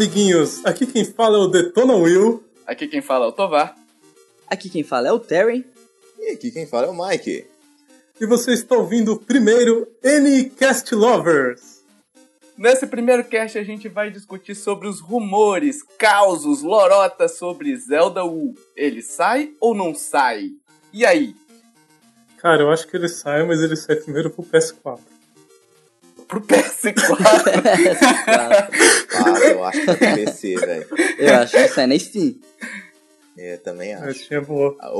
Amiguinhos! Aqui quem fala é o Detona Will. Aqui quem fala é o Tovar. Aqui quem fala é o Terry. E aqui quem fala é o Mike. E você está ouvindo o primeiro Anycast Lovers. Nesse primeiro cast a gente vai discutir sobre os rumores, causos, lorotas sobre Zelda U. Ele sai ou não sai? E aí? Cara, eu acho que ele sai, mas ele sai primeiro pro PS4. Pro PS4? ah, eu acho que é pro PC, velho. Eu acho que sai na Steam. É, também acho. A Steam é boa. Ah,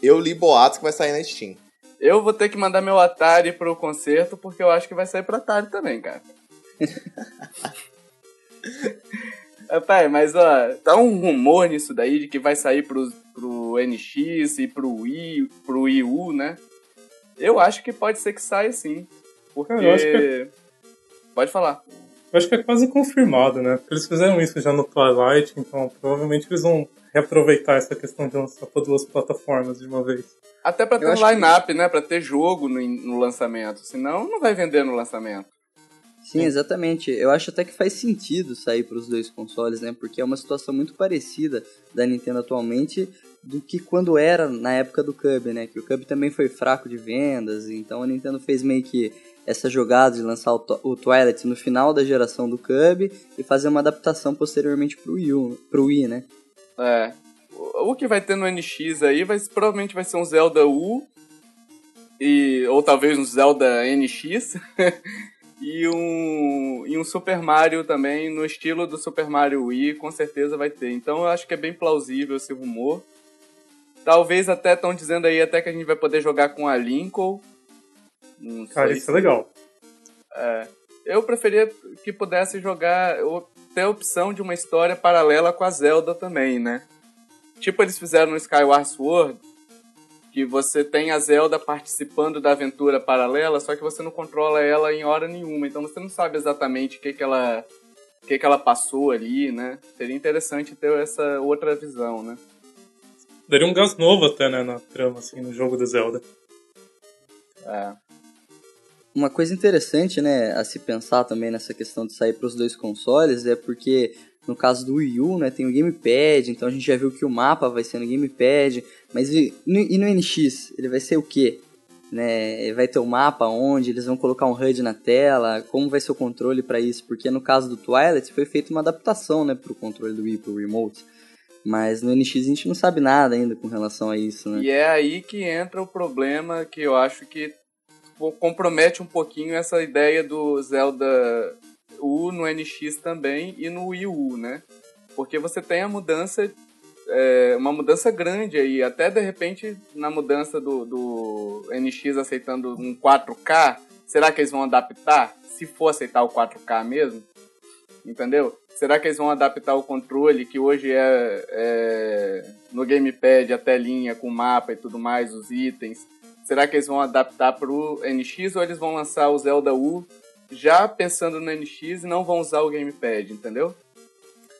Eu li boatos que vai sair na Steam. Eu vou ter que mandar meu Atari pro concerto, porque eu acho que vai sair pro Atari também, cara. Pai, mas ó, tá um rumor nisso daí de que vai sair pro, pro NX e pro Wii, pro Wii U, né? Eu acho que pode ser que saia sim. Porque. Eu acho que... Pode falar. Eu acho que é quase confirmado, né? Porque eles fizeram isso já no Twilight, então provavelmente eles vão reaproveitar essa questão de lançar para duas plataformas de uma vez. Até pra ter um line-up, que... né? Pra ter jogo no, no lançamento. Senão, não vai vender no lançamento. Sim, exatamente. Eu acho até que faz sentido sair para os dois consoles, né? Porque é uma situação muito parecida da Nintendo atualmente do que quando era na época do Cub, né? Que o Cub também foi fraco de vendas, então a Nintendo fez meio que essa jogada de lançar o, o Twilight no final da geração do Cub e fazer uma adaptação posteriormente pro Wii, pro Wii, né? É. O que vai ter no NX aí vai, provavelmente vai ser um Zelda U e, ou talvez um Zelda NX e um, e um Super Mario também, no estilo do Super Mario Wii, com certeza vai ter. Então eu acho que é bem plausível esse rumor. Talvez até estão dizendo aí até que a gente vai poder jogar com a Lincoln. Não Cara, isso é legal. É, eu preferia que pudesse jogar, ter a opção de uma história paralela com a Zelda também, né? Tipo eles fizeram no Skyward Sword, que você tem a Zelda participando da aventura paralela, só que você não controla ela em hora nenhuma, então você não sabe exatamente o que, que ela o que, que ela passou ali, né? Seria interessante ter essa outra visão, né? Daria um gás novo até, né, na trama, assim, no jogo da Zelda. É. Uma coisa interessante, né, a se pensar também nessa questão de sair para os dois consoles é porque no caso do Wii U, né, tem o Gamepad, então a gente já viu que o mapa vai ser no Gamepad, mas e no, e no NX? Ele vai ser o quê? Né, vai ter o mapa onde eles vão colocar um HUD na tela, como vai ser o controle para isso? Porque no caso do Twilight foi feita uma adaptação, né, o controle do Wii, para o Remote. Mas no NX a gente não sabe nada ainda com relação a isso, né? E é aí que entra o problema que eu acho que compromete um pouquinho essa ideia do Zelda U no NX também e no Wii U, né? Porque você tem a mudança, é, uma mudança grande aí, até de repente na mudança do, do NX aceitando um 4K, será que eles vão adaptar? Se for aceitar o 4K mesmo, entendeu? Será que eles vão adaptar o controle, que hoje é, é no gamepad a telinha com o mapa e tudo mais, os itens? Será que eles vão adaptar para o NX ou eles vão lançar o Zelda U já pensando no NX e não vão usar o gamepad, entendeu?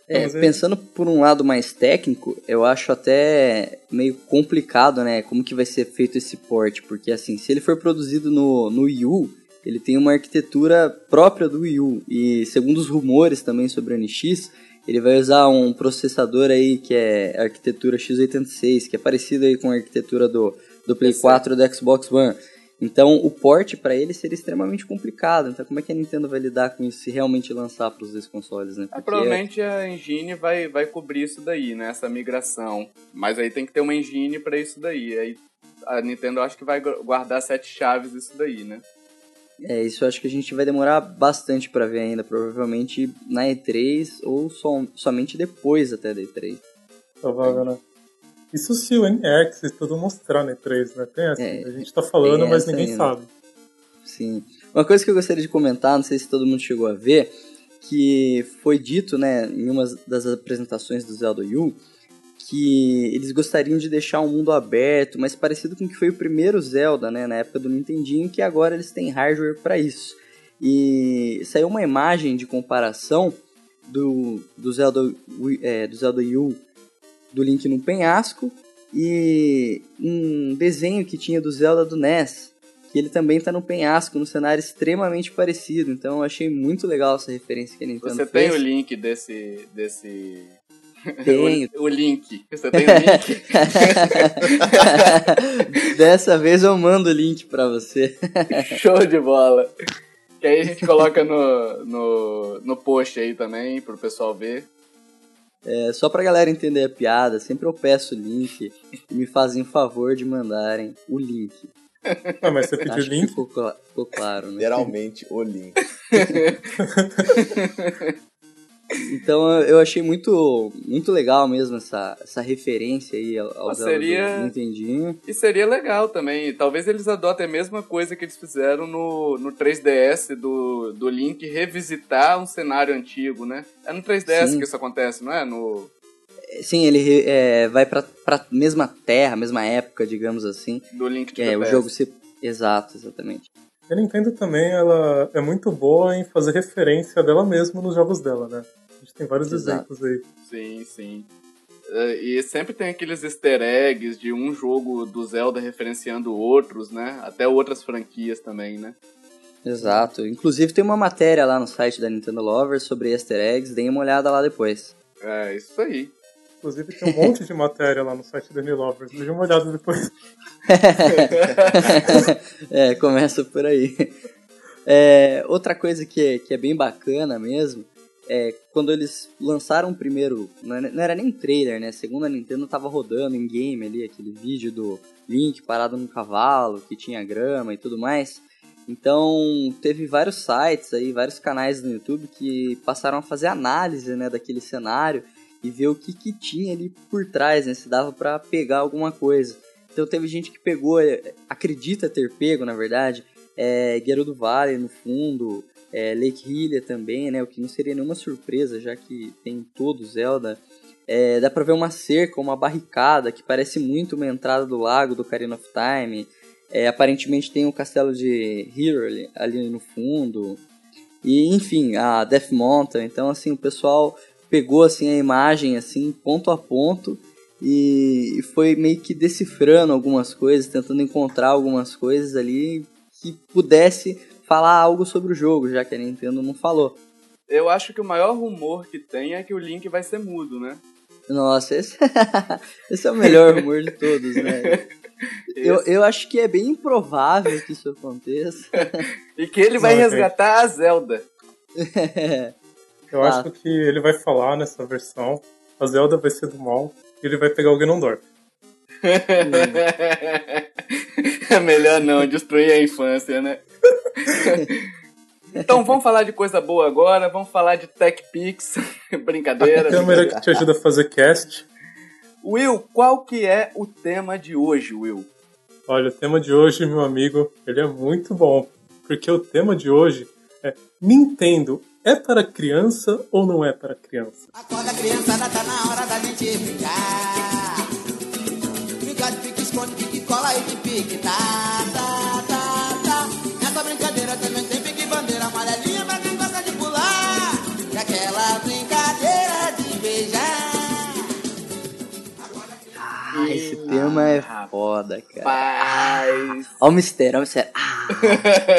É, pensando por um lado mais técnico, eu acho até meio complicado, né? Como que vai ser feito esse port, porque assim, se ele for produzido no, no Wii U, ele tem uma arquitetura própria do Wii U, e segundo os rumores também sobre o NX, ele vai usar um processador aí que é arquitetura x86, que é parecido aí com a arquitetura do, do Play 4 e do Xbox One. Então o port para ele seria extremamente complicado. Então como é que a Nintendo vai lidar com isso se realmente lançar para os dois consoles, né? É, provavelmente a engine vai, vai cobrir isso daí, né? Essa migração. Mas aí tem que ter uma engine para isso daí. Aí a Nintendo acho que vai guardar sete chaves isso daí, né? É, isso acho que a gente vai demorar bastante para ver ainda, provavelmente na E3 ou som, somente depois até da E3. Provável, né? Isso se o NX e tudo mostrar na E3, né? Tem essa, é, a gente tá falando, mas ninguém ainda. sabe. Sim. Uma coisa que eu gostaria de comentar, não sei se todo mundo chegou a ver, que foi dito, né, em uma das apresentações do Zelda U, que eles gostariam de deixar um mundo aberto, mas parecido com o que foi o primeiro Zelda, né, na época do Nintendinho, que agora eles têm hardware para isso. E saiu uma imagem de comparação do, do Zelda, é, do Zelda U do Link no penhasco e um desenho que tinha do Zelda do NES, que ele também tá no penhasco, num cenário extremamente parecido. Então eu achei muito legal essa referência que a Nintendo Você fez. tem o link desse. desse... Tenho. o, o link. Você tem o link? Dessa vez eu mando o link pra você. Show de bola. Que aí a gente coloca no, no, no post aí também, pro pessoal ver. É, só pra galera entender a piada, sempre eu peço o link e me fazem o favor de mandarem o link. Ah, mas você pediu Acho que link? ficou, ficou claro, né? Literalmente o link. Então eu- achei muito, muito legal mesmo essa, essa referência aí ao, seria- Nintendinho. E seria legal também. Talvez eles adotem a mesma coisa que eles fizeram no, no 3DS do, do Link revisitar um cenário antigo, né? É no 3DS Sim. que isso acontece, não é? No, Sim, ele é, vai pra, pra mesma terra, mesma época, digamos assim. do Link Que é, o jogo se... Exato, exatamente. A Nintendo também, ela é muito boa em fazer referência dela mesma nos jogos dela, né? A gente tem vários Exato. exemplos aí. Sim, sim. É, E sempre tem aqueles easter eggs de um jogo do Zelda referenciando outros, né? Até outras franquias também, né? Exato. Inclusive tem uma matéria lá no site da Nintendo Lovers sobre easter eggs, deem uma olhada lá depois. É, isso aí. Inclusive tem um monte de matéria lá no site New Lovers. Dê uma olhada depois. é, começa por aí. É, outra coisa que é, que é bem bacana mesmo é quando eles lançaram o primeiro. Não era, não era nem trailer, né? Segundo a Nintendo, tava rodando em game ali aquele vídeo do Link parado num cavalo que tinha grama e tudo mais. Então, teve vários sites aí, vários canais no YouTube que passaram a fazer análise né, daquele cenário e ver o que, que tinha ali por trás, né? Se dava pra pegar alguma coisa. Então teve gente que pegou, é, acredita ter pego, na verdade, é, Gerudo Valley no fundo, é, Lake Hylia também, né? O que não seria nenhuma surpresa, já que tem todo Zelda. É, dá pra ver uma cerca, uma barricada que parece muito uma entrada do lago do Ocarina of Time. É, aparentemente tem o castelo de Hyrule ali no fundo. E enfim, a Death Mountain. Então assim, o pessoal pegou assim a imagem assim ponto a ponto e foi meio que decifrando algumas coisas, tentando encontrar algumas coisas ali que pudesse falar algo sobre o jogo, já que a Nintendo não falou. Eu acho que o maior rumor que tem é que o Link vai ser mudo, né? Nossa, esse, esse é o melhor rumor de todos, né? Eu, Esse. eu acho que é bem improvável que isso aconteça. E que ele vai gente. resgatar a Zelda. Eu Ah. acho que ele vai falar nessa versão. A Zelda vai ser do mal e ele vai pegar o Ganondorf. é melhor não, destruir a infância, né? então vamos falar de coisa boa agora, vamos falar de Tech Pix. Brincadeira. A câmera que te ajuda a fazer cast. Will, qual que é o tema de hoje, Will? Olha, o tema de hoje, meu amigo, ele é muito bom. Porque o tema de hoje é Nintendo é para criança ou não é para criança? Acorda criançada, tá na hora da gente brincar. Brincar de pique, esconde, pique, cola e de pique, tá, tá, tá, tá. Nessa brincadeira também tem pique, bandeira amarelinha pra quem gosta de pular. E aquela brincadeira de beijar. Ah, esse tema é foda, cara. Paz. Olha o mistério, olha o mistério. Ah,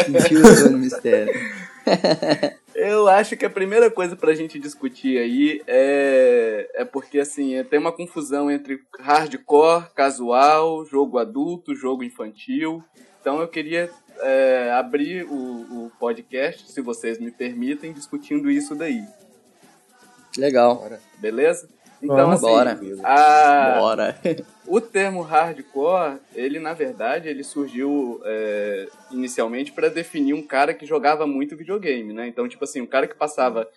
sentiu o mistério. Eu acho que a primeira coisa pra gente discutir aí é, é porque, assim, é- tem uma confusão entre hardcore, casual, jogo adulto, jogo infantil. Então eu queria é, abrir o, o podcast, se vocês me permitem, discutindo isso daí. Legal. Beleza? Então, assim, bora. a- Bora. o termo hardcore, ele na verdade, ele surgiu é, inicialmente para definir um cara que jogava muito videogame, né? Então, tipo assim, um cara que passava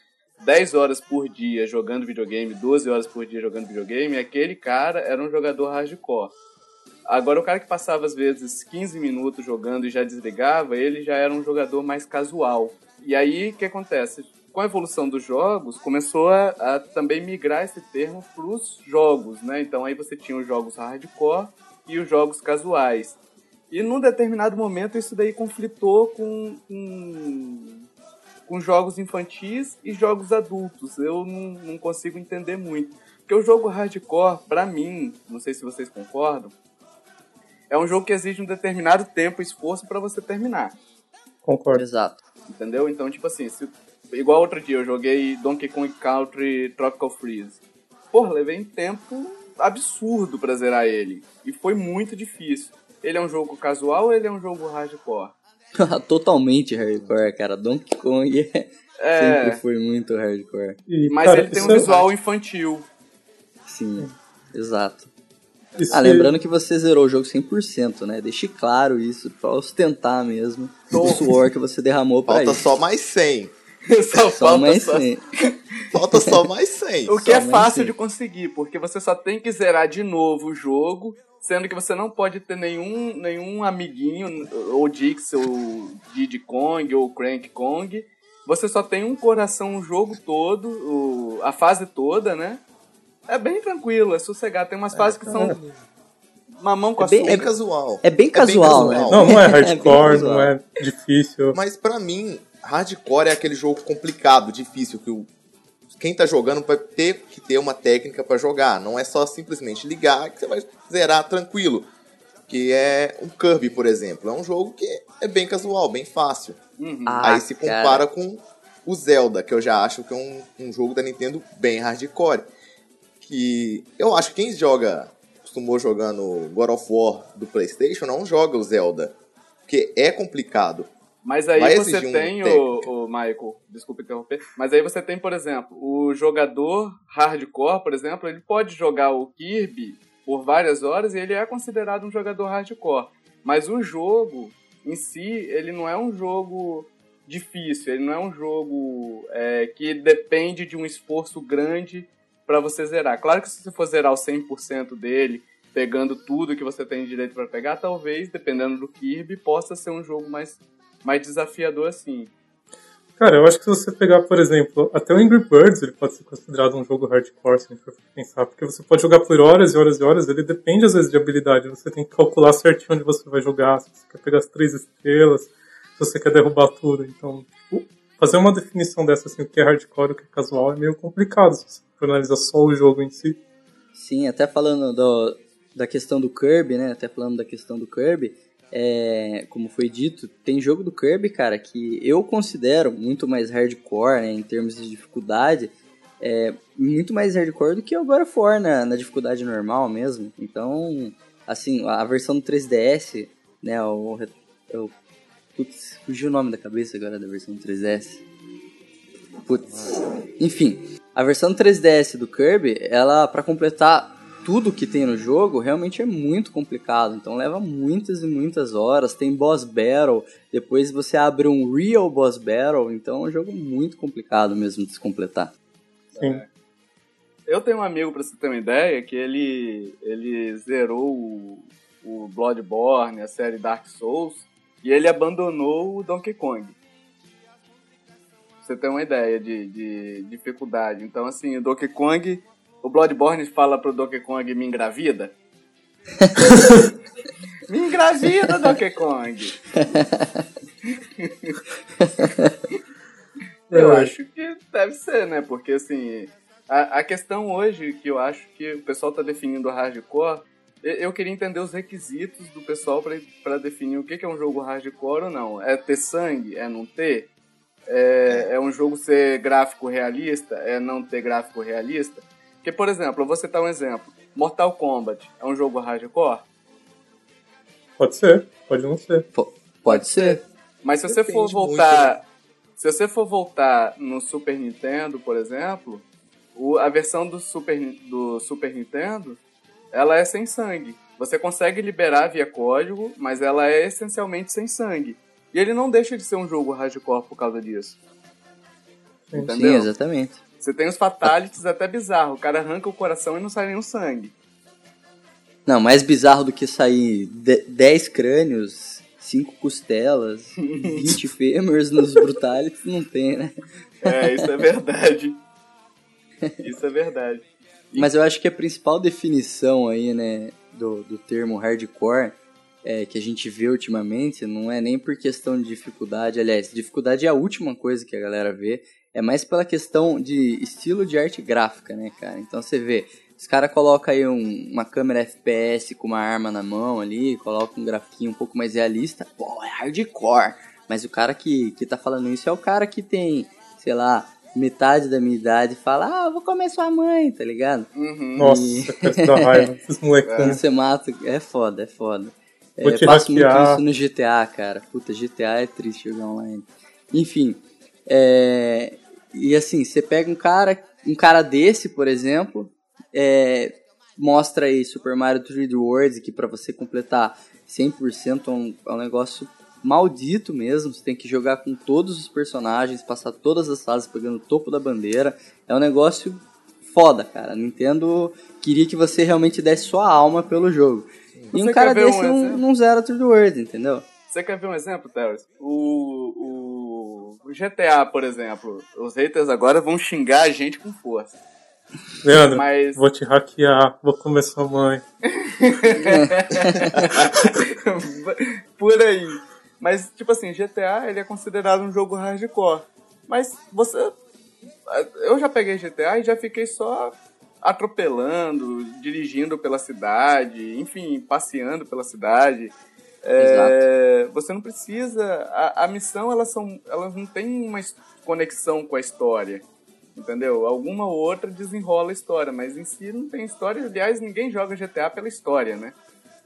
10 horas por dia jogando videogame, 12 horas por dia jogando videogame, aquele cara era um jogador hardcore. Agora, o cara que passava às vezes 15 minutos jogando e já desligava, ele já era um jogador mais casual. E aí, o que acontece? Com a evolução dos jogos, começou a, a também migrar esse termo para os jogos, né? Então aí você tinha os jogos hardcore e os jogos casuais. E num determinado momento isso daí conflitou com, com, com jogos infantis e jogos adultos. Eu não, não consigo entender muito. Porque o jogo hardcore, pra mim, não sei se vocês concordam, é um jogo que exige um determinado tempo e esforço para você terminar. Concordo. Exato. Entendeu? Então, tipo assim, se, igual outro dia eu joguei Donkey Kong Country Tropical Freeze. Porra, levei um tempo absurdo pra zerar ele. E foi muito difícil. Ele é um jogo casual ou ele é um jogo hardcore? Totalmente hardcore, cara. Donkey Kong é... É. sempre foi muito hardcore. E, Mas cara, ele tem um é- visual infantil. Sim, exato. isso Ah, é- lembrando que você zerou o jogo 100%, né? Deixe claro isso, pra ostentar mesmo o suor que você derramou pra Falta isso. só mais 100. só Só falta mais só- 100. Falta só mais 100. O que é Somente fácil sim. de conseguir, porque você só tem que zerar de novo o jogo, sendo que você não pode ter nenhum, nenhum amiguinho, ou Dix, ou Diddy Kong, ou Crank Kong. Você só tem um coração o jogo todo, o- a fase toda, né? É bem tranquilo, é sossegado. Tem umas fases que são mamão com É bem- açúcar. É casual. É bem casual, né? Não, não é bem hardcore, casual. não é difícil. Mas pra mim, hardcore é aquele jogo complicado, difícil, que o, quem tá jogando vai ter que ter uma técnica pra jogar. Não é só simplesmente ligar que você vai zerar tranquilo. Que é um Kirby, por exemplo. É um jogo que é bem casual, bem fácil. Uhum. Ah, Aí se cara. compara com o Zelda, que eu já acho que é um, um jogo da Nintendo bem hardcore. Que eu acho que quem joga, costumou jogando God of War do PlayStation, não joga o Zelda. Porque é complicado. Mas aí Vai você exigir um tem, o, o Michael, desculpa interromper, mas aí você tem, por exemplo, o jogador hardcore, por exemplo, ele pode jogar o Kirby por várias horas e ele é considerado um jogador hardcore. Mas o jogo em si, ele não é um jogo difícil, ele não é um jogo é, que depende de um esforço grande para você zerar. Claro que se você for zerar o 100% dele, pegando tudo que você tem direito para pegar, talvez, dependendo do Kirby, possa ser um jogo mais, mais desafiador assim. Cara, eu acho que se você pegar, por exemplo, até o Angry Birds, ele pode ser considerado um jogo hardcore, se a gente for pensar, porque você pode jogar por horas e horas e horas, ele depende às vezes de habilidade, você tem que calcular certinho onde você vai jogar, se você quer pegar as três estrelas, se você quer derrubar tudo, então, tipo, fazer uma definição dessa, assim, o que é hardcore e o que é casual, é meio complicado, se você for analisar só o jogo em si. Sim, até falando do- da questão do Kirby, né? Até falando da questão do Kirby, é, como foi dito, tem jogo do Kirby, cara, que eu considero muito mais hardcore, né? Em termos de dificuldade, é muito mais hardcore do que o God of War na, na dificuldade normal mesmo. Então, assim, a versão do 3DS, né? O, o, putz, fugiu o nome da cabeça agora da versão do 3DS. Putz. Enfim, a versão 3DS do Kirby, ela para completar tudo que tem no jogo, realmente é muito complicado. Então leva muitas e muitas horas. Tem boss battle, depois você abre um real boss battle. Então é um jogo muito complicado mesmo de se completar. Sim. Eu tenho um amigo, pra você ter uma ideia, que ele, ele zerou o, o Bloodborne, a série Dark Souls, e ele abandonou o Donkey Kong. Pra você ter uma ideia de, de dificuldade. Então, assim, o Donkey Kong, o Bloodborne fala pro Donkey Kong, me engravida. me engravida, Donkey Kong! Eu É. acho que deve ser, né? Porque, assim, a, a questão hoje que eu acho que o pessoal tá definindo hardcore, eu, queria entender os requisitos do pessoal pra- pra definir o que, que é um jogo hardcore ou não. É ter sangue? É não ter? É, é um jogo ser gráfico realista? É não ter gráfico realista? Porque, por exemplo, eu vou citar um exemplo. Mortal Kombat é um jogo hardcore? Pode ser, pode não ser. Po- Pode ser. Mas se você for Depende muito, voltar. Se você for voltar no Super Nintendo, por exemplo, o- a versão do Super, do Super Nintendo, ela é sem sangue. Você consegue liberar via código, mas ela é essencialmente sem sangue. E ele não deixa de ser um jogo hardcore por causa disso. Sim, Entendeu? exatamente. Você tem os fatalities até bizarro. O cara arranca o coração e não sai nenhum sangue. Não, mais bizarro do que sair 10 crânios, 5 costelas, 20 fêmurs nos brutalities, não tem, né? É, isso é verdade. Isso é verdade. Mas eu acho que a principal definição aí, né, do, do termo hardcore é, que a gente vê ultimamente não é nem por questão de dificuldade, aliás, dificuldade é a última coisa que a galera vê, é mais pela questão de estilo de arte gráfica, né, cara? Então você vê, Os caras colocam aí um, uma câmera FPS com uma arma na mão ali, coloca um grafiquinho um pouco mais realista, pô, é hardcore. Mas o cara que, que tá falando isso é o cara que tem, sei lá, metade da minha idade e fala, ah, vou comer sua mãe, tá ligado? Uhum. Nossa, E- que da raiva. Esses moleques. Quando você mata, é foda, é foda. É, Vou te passo muito isso no GTA, cara. Puta, GTA é triste jogar online. Enfim, é, e assim, você pega um cara, um cara desse, por exemplo, é, mostra aí Super Mario 3D World, que pra você completar 100% é um, é um negócio maldito mesmo. Você tem que jogar com todos os personagens, passar todas as fases pegando o topo da bandeira. É um negócio foda, cara. Nintendo queria que você realmente desse sua alma pelo jogo. E Você um cara desse um não, não zera 3D World, entendeu? Você quer ver um exemplo, Terence? O, o, o GTA, por exemplo. Os haters agora vão xingar a gente com força. Leandro, Mas. vou te hackear, vou comer sua mãe. por aí. Mas, tipo assim, GTA ele é considerado um jogo hardcore. Mas você. Eu já peguei GTA e já fiquei só atropelando, dirigindo pela cidade, enfim, passeando pela cidade. É, você não precisa. A, a missão, elas, são, elas não tem uma conexão com a história. Entendeu? Alguma ou outra desenrola a história, mas em si não tem história. Aliás, ninguém joga GTA pela história, né?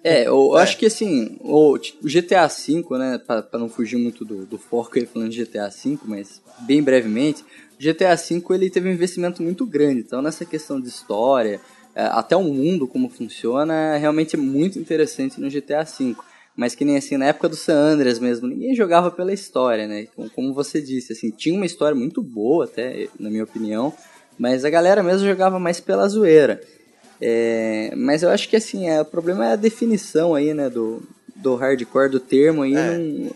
É, eu acho que assim, o, GTA V, né, pra, pra não fugir muito do, do foco aí falando de GTA V, mas bem brevemente, o GTA V ele teve um investimento muito grande, então nessa questão de história, é, até o mundo como funciona, realmente é muito interessante no GTA V. Mas que nem assim, na época do San Andreas mesmo, ninguém jogava pela história, né? Como, como você disse, assim, tinha uma história muito boa até, na minha opinião, mas a galera mesmo jogava mais pela zoeira. É, mas eu acho que assim, é, o problema é a definição aí, né, do, do hardcore, do termo aí, É. não-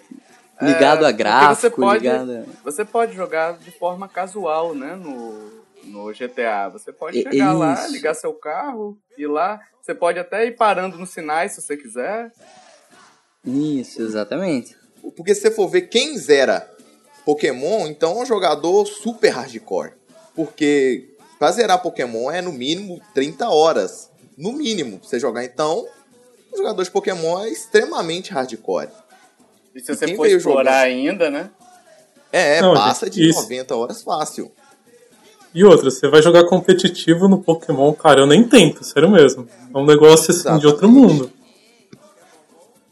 ligado É, a gráfico, você pode, ligado a... Você pode jogar de forma casual, né? No, no GTA. Você pode chegar lá, isso. ligar seu carro, ir lá. Você pode até ir parando nos sinais se você quiser. Isso, exatamente. Porque se você for ver quem zera Pokémon, então é um jogador super hardcore. Porque pra zerar Pokémon é no mínimo 30 horas. No mínimo, pra você jogar. Então, o jogador de Pokémon é extremamente hardcore. E se você quem for explorar jogando? ainda, né? É, Não, passa gente, de isso. 90 horas fácil. E outra, você vai jogar competitivo no Pokémon, cara, eu nem tento, sério mesmo. É um negócio assim de outro mundo.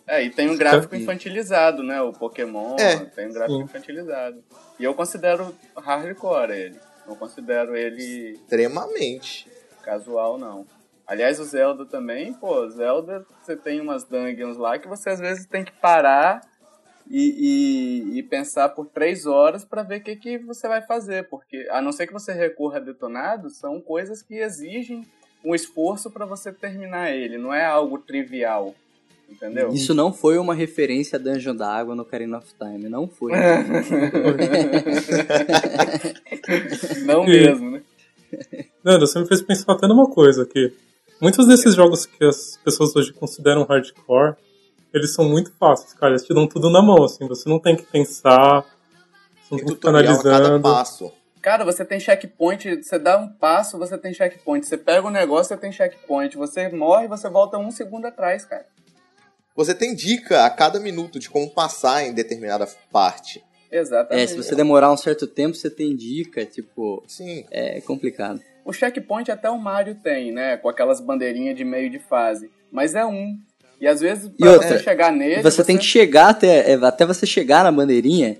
É, e tem um gráfico Sim. infantilizado, né? O Pokémon É. tem um gráfico Sim. infantilizado. E eu considero hardcore ele. Não considero ele Extremamente. casual, não. Aliás, o Zelda também, pô, Zelda, você tem umas dungeons lá que você às vezes tem que parar e, e, e pensar por três horas pra ver o que, que você vai fazer. Porque, a não ser que você recorra a detonados, são coisas que exigem um esforço pra você terminar ele. Não é algo trivial. Entendeu? Isso não foi uma referência a Dungeon da Água no Ocarina of Time, não foi. não mesmo, né? Leandro, você me fez pensar até numa coisa aqui. Muitos desses jogos que as pessoas hoje consideram hardcore, eles são muito fáceis, cara. Eles te dão tudo na mão, assim. Você não tem que pensar, você não Tem tem que ficar analisando. passo. Cara, você tem checkpoint, você dá um passo, você tem checkpoint. Você pega o negócio, você tem checkpoint. Você morre, você volta um segundo atrás, cara. Você tem dica a cada minuto de como passar em determinada parte. Exatamente. É, se você demorar um certo tempo, você tem dica, tipo, Sim. é complicado. O checkpoint até o Mario tem, né? Com aquelas bandeirinhas de meio de fase. Mas é um. E às vezes, pra outra, você chegar nele. Você tem que chegar até, é, até você chegar na bandeirinha,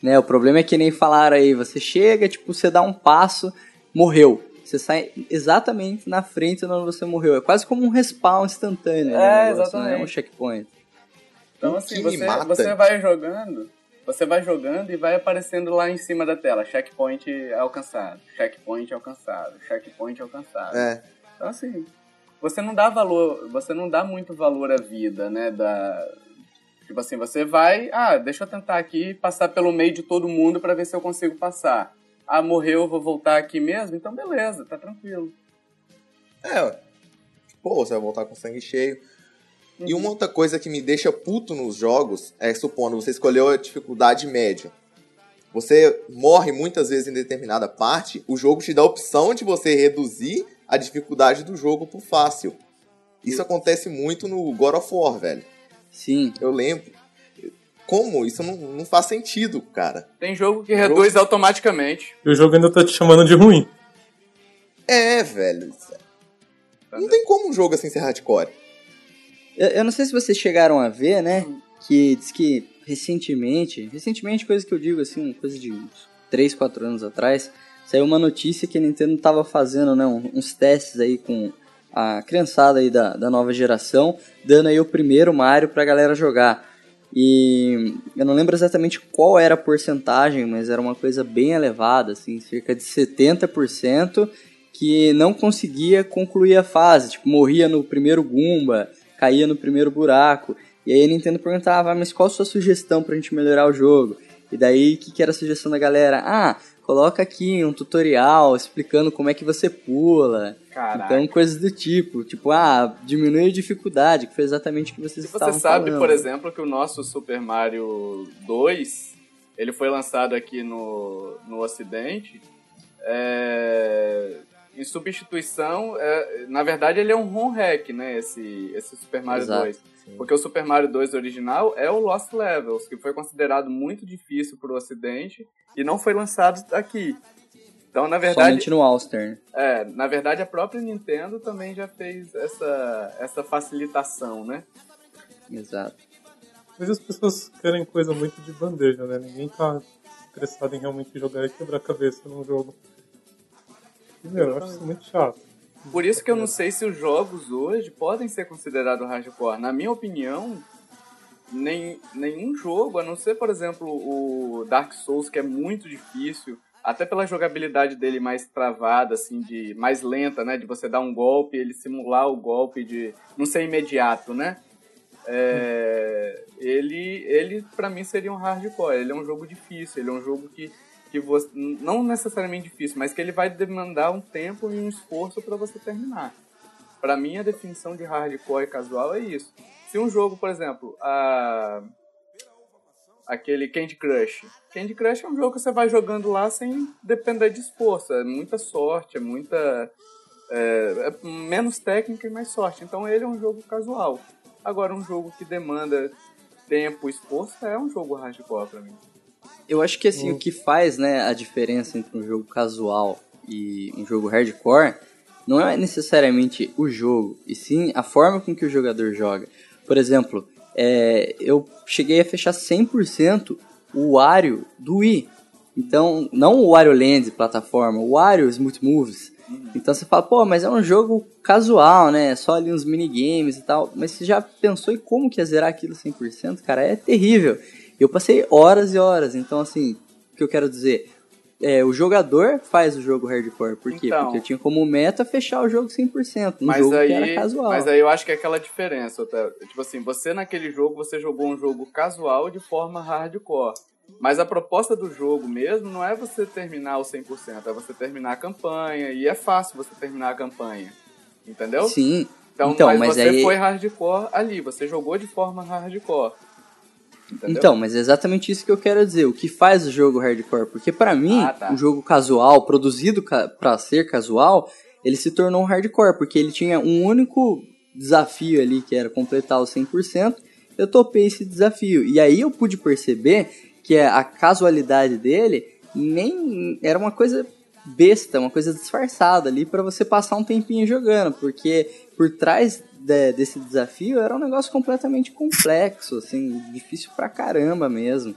né? O problema é que nem falaram aí, você chega, tipo, você dá um passo, morreu. Você sai exatamente na frente de onde você morreu. É quase como um respawn instantâneo. né, É, negócio, Não é exatamente. um checkpoint. Então, O assim, você, você vai jogando. Você vai jogando e vai aparecendo lá em cima da tela. Checkpoint alcançado. Checkpoint alcançado. Checkpoint alcançado. É. Então, assim, você não dá valor, você não dá muito valor à vida, né? Da, tipo assim, você vai, ah, deixa eu tentar aqui passar pelo meio de todo mundo pra ver se eu consigo passar. Ah, morreu, eu vou voltar aqui mesmo? Então, beleza, tá tranquilo. É. Pô, você vai voltar com sangue cheio. E uma outra coisa que me deixa puto nos jogos é, supondo, você escolheu a dificuldade média. Você morre muitas vezes em determinada parte, o jogo te dá a opção de você reduzir a dificuldade do jogo pro fácil. Isso acontece muito no God of War, velho. Sim. Eu lembro. Como? Isso não, não faz sentido, cara. Tem jogo que reduz automaticamente. E o jogo ainda tá te chamando de ruim. É, velho. Não tem como um jogo assim ser hardcore. Eu, eu não sei se vocês chegaram a ver, né? Que diz que recentemente, recentemente, coisa que eu digo assim, coisa de uns 3, 4 anos atrás, saiu uma notícia que a Nintendo tava fazendo, né, uns testes aí com a criançada aí da, da nova geração, dando aí o primeiro Mario pra galera jogar. E eu não lembro exatamente qual era a porcentagem, mas era uma coisa bem elevada, assim, cerca de 70% que não conseguia concluir a fase, tipo, morria no primeiro Goomba, caía no primeiro buraco. E aí a Nintendo perguntava, ah, mas qual a sua sugestão pra gente melhorar o jogo? E daí, o que, que era a sugestão da galera? Ah, coloca aqui um tutorial explicando como é que você pula. Caraca. Então, coisas do tipo. Tipo, ah, diminui a dificuldade, que foi exatamente o que vocês Se estavam você sabe, falando. por exemplo, que o nosso Super Mario 2, ele foi lançado aqui no, no Ocidente, é, em substituição, é, na verdade ele é um ROM hack, né, esse, esse Super Mario Exato, 2. Porque o Super Mario 2 original é o Lost Levels, que foi considerado muito difícil para o Ocidente e não foi lançado aqui. Então, na verdade, Somente no All-Star. é, na verdade a própria Nintendo também já fez essa, essa facilitação, né? Exato. Mas as pessoas querem coisa muito de bandeja, né? Ninguém tá interessado em realmente jogar e quebrar a cabeça num jogo. E, meu, eu acho isso muito chato. Por isso que eu não sei se os jogos hoje podem ser considerados hardcore. Na minha opinião, nem, nenhum jogo, a não ser, por exemplo, o Dark Souls, que é muito difícil, até pela jogabilidade dele mais travada, assim, de mais lenta, né? De você dar um golpe, ele simular o golpe de não ser imediato, né? É, ele, ele para mim seria um hardcore. Ele é um jogo difícil, ele é um jogo que que você não necessariamente difícil, mas que ele vai demandar um tempo e um esforço para você terminar. Para mim a definição de hardcore e casual é isso. Se um jogo, por exemplo, a aquele Candy Crush. Candy Crush é um jogo que você vai jogando lá sem depender de esforço, é muita sorte, é muita é, é menos técnica e mais sorte. Então ele é um jogo casual. Agora um jogo que demanda tempo, esforço é um jogo hardcore para mim. Eu acho que assim, o que faz né, a diferença entre um jogo casual e um jogo hardcore não é necessariamente o jogo, e sim a forma com que o jogador joga. Por exemplo, é, eu cheguei a fechar 100% o Wario do Wii. Então, não o Wario Land plataforma, o Wario Smooth Moves. Então você fala, pô, mas é um jogo casual, né? Só ali uns minigames e tal. Mas você já pensou em como que ia zerar aquilo 100%? Cara, é terrível. Eu passei horas e horas. Então, assim, o que eu quero dizer? É, o jogador faz o jogo hardcore. Por quê? Então. Porque eu tinha como meta fechar o jogo 100%. Um mas jogo aí, que era casual. Mas aí eu acho que é aquela diferença. Otávio. Tipo assim, você naquele jogo, você jogou um jogo casual de forma hardcore. Mas a proposta do jogo mesmo não é você terminar o 100%, é você terminar a campanha. E é fácil você terminar a campanha. Entendeu? Sim. Então, Então, mas, mas você aí- foi hardcore ali, você jogou de forma hardcore. Entendeu? Então, mas é exatamente isso que eu quero dizer. O que faz o jogo hardcore? Porque pra mim, Ah, tá. um jogo casual, produzido ca pra ser casual, ele se tornou um hardcore, porque ele tinha um único desafio ali, que era completar o 100%. Eu topei esse desafio. E aí eu pude perceber que a casualidade dele nem era uma coisa besta, uma coisa disfarçada ali pra você passar um tempinho jogando, porque por trás de- desse desafio era um negócio completamente complexo, assim, difícil pra caramba mesmo.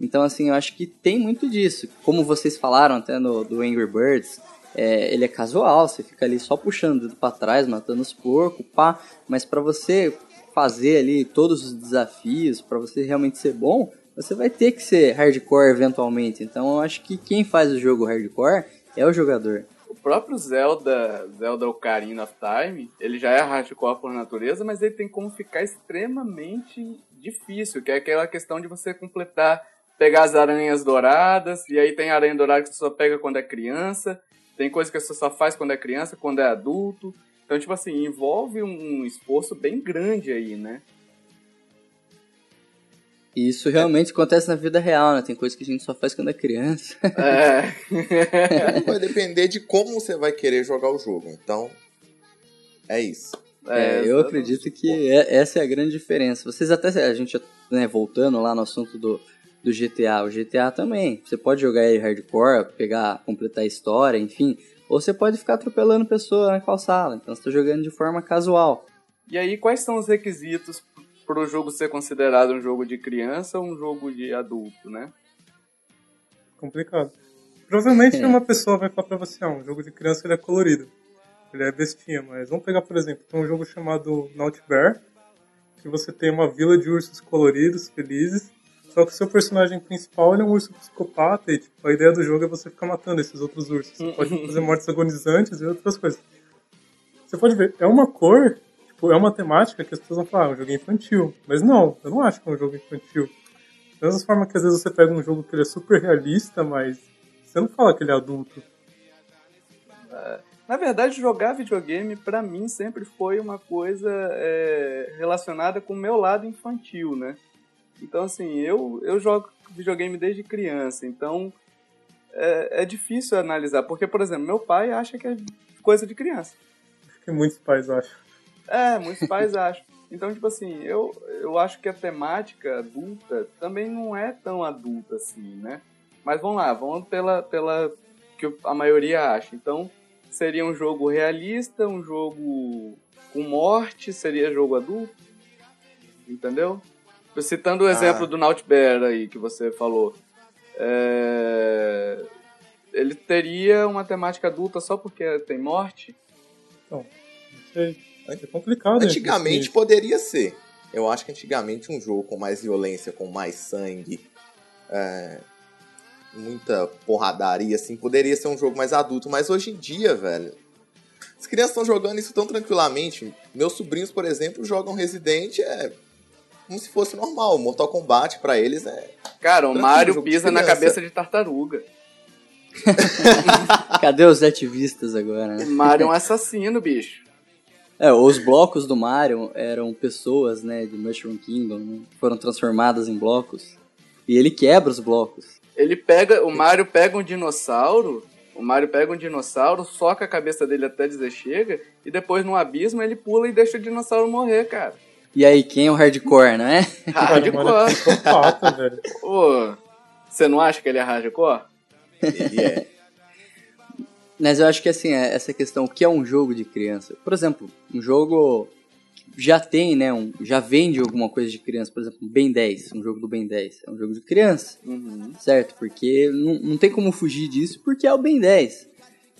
Então, assim, eu acho que tem muito disso. Como vocês falaram até no, do Angry Birds, é, ele é casual, você fica ali só puxando o dedo pra trás, matando os porcos, pá. Mas pra você fazer ali todos os desafios, pra você realmente ser bom, você vai ter que ser hardcore eventualmente. Então, eu acho que quem faz o jogo hardcore é o jogador. O próprio Zelda, Zelda Ocarina of Time, ele já é hardcore por natureza, mas ele tem como ficar extremamente difícil, que é aquela questão de você completar, pegar as aranhas douradas, e aí tem aranha dourada que você só pega quando é criança, tem coisa que você só faz quando é criança, quando é adulto. Então, tipo assim, envolve um esforço bem grande aí, né? E isso realmente acontece na vida real, né? Tem coisas que a gente só faz quando é criança. É. Vai depender de como você vai querer jogar o jogo. Então, é isso. É, eu acredito que é- essa é a grande diferença. Vocês até, a gente, né, voltando lá no assunto do, do GTA, o GTA também. Você pode jogar ele hardcore, pegar, completar a história, enfim. Ou você pode ficar atropelando pessoa na calçada. Então você tá jogando de forma casual. E aí, quais são os requisitos para o jogo ser considerado um jogo de criança ou um jogo de adulto, né? Complicado. Provavelmente É. uma pessoa vai falar pra você, ah, um jogo de criança ele é colorido. Ele é bestinha, mas vamos pegar, por exemplo, tem um jogo chamado Naughty Bear, que você tem uma vila de ursos coloridos, felizes, só que o seu personagem principal ele é um urso psicopata e tipo, a ideia do jogo é você ficar matando esses outros ursos. Você pode fazer mortes agonizantes e outras coisas. Você pode ver, é uma cor, tipo, é uma temática que as pessoas vão falar, ah, é um jogo infantil. Mas não, eu não acho que é um jogo infantil. Da mesma forma que às vezes você pega um jogo que ele é super realista, mas você não fala que ele é adulto. Na verdade, jogar videogame pra mim sempre foi uma coisa é, relacionada com o meu lado infantil, né? Então, assim, eu, eu jogo videogame desde criança, então é, é difícil analisar. Porque, por exemplo, meu pai acha que é coisa de criança. Acho que muitos pais acham. É, muitos pais acham. Então, tipo assim, eu, eu acho que a temática adulta também não é tão adulta assim, né? Mas vamos lá, vamos pela, pela que a maioria acha. Então, seria um jogo realista, um jogo com morte, seria jogo adulto. Entendeu? Citando o exemplo Ah. do Naut Bear aí que você falou. É, Ele teria uma temática adulta só porque tem morte? Não sei. É complicado. hein, Antigamente poderia ser. Eu acho que antigamente um jogo com mais violência, com mais sangue, é, muita porradaria, assim, poderia ser um jogo mais adulto. Mas hoje em dia, velho, as crianças estão jogando isso tão tranquilamente. Meus sobrinhos, por exemplo, jogam Resident é como se fosse normal. Mortal Kombat pra eles é. Cara, o Mario pisa na cabeça de tartaruga. Cadê os ativistas agora, né? O Mario é um assassino, bicho. É, os blocos do Mario eram pessoas, né, de Mushroom Kingdom, né, foram transformadas em blocos. E ele quebra os blocos. Ele pega, o Mario pega um dinossauro, o Mario pega um dinossauro, soca a cabeça dele até dizer chega, e depois no abismo ele pula e deixa o dinossauro morrer, cara. E aí, quem é o hardcore, não é? É Hardcore. Ô, você não acha que ele é hardcore? Ele é. Mas eu acho que assim, é- essa questão, o que é um jogo de criança? Por exemplo, um jogo já tem, né, um, já vende alguma coisa de criança, por exemplo, Ben 10, um jogo do Ben 10, é um jogo de criança, Uhum. certo? Porque não, não tem como fugir disso, porque é o Ben 10.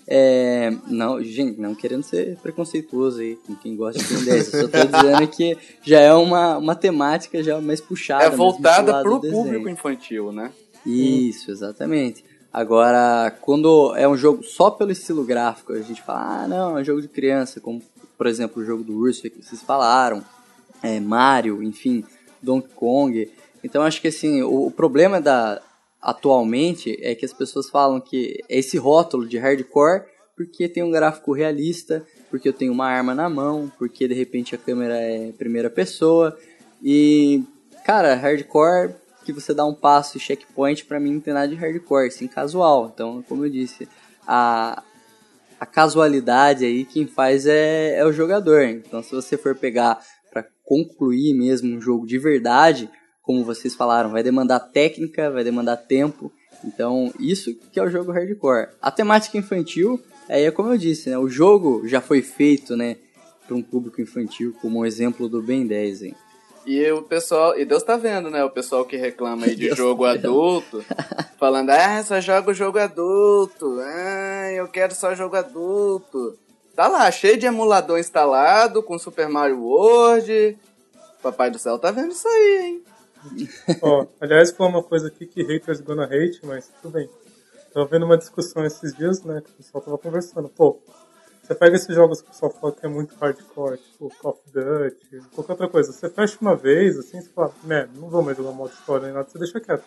É, não, gente, não querendo ser preconceituoso aí com quem gosta de Ben 10, eu só tô dizendo que já é uma, uma temática já mais puxada. É pro voltada pro desenho. público infantil, né? Isso, exatamente. Agora, quando é um jogo só pelo estilo gráfico, a gente fala, ah, não, é um jogo de criança, como, por exemplo, o jogo do Urso que vocês falaram, é, Mario, enfim, Donkey Kong. Então, acho que, assim, o, o problema da atualmente é que as pessoas falam que é esse rótulo de hardcore porque tem um gráfico realista, porque eu tenho uma arma na mão, porque, de repente, a câmera é primeira pessoa. E, cara, hardcore que você dá um passo e checkpoint, pra mim não tem nada de hardcore, sim casual. Então, como eu disse, a, a casualidade aí quem faz é, é o jogador. Então, se você for pegar pra concluir mesmo um jogo de verdade, como vocês falaram, vai demandar técnica, vai demandar tempo. Então, isso que é o jogo hardcore. A temática infantil, aí é como eu disse, né? O jogo já foi feito, né, para um público infantil, como o exemplo do Ben 10, hein? E o pessoal, e Deus tá vendo, né? O pessoal que reclama aí de Deus jogo tá vendo. adulto, falando, ah, só jogo jogo adulto, ah, eu quero só jogo adulto. Tá lá, cheio de emulador instalado, com Super Mario World. Papai do céu tá vendo isso aí, hein? Ó, aliás, foi uma coisa aqui que haters gonna hate, mas tudo bem. Tava vendo uma discussão esses dias, né? Que o pessoal tava conversando. Pô, você pega esses jogos que o pessoal fala que é muito hardcore, tipo Call of Duty, qualquer outra coisa. Você fecha uma vez, assim, você fala, né, não vou mais jogar modo história nem nada, você deixa quieto.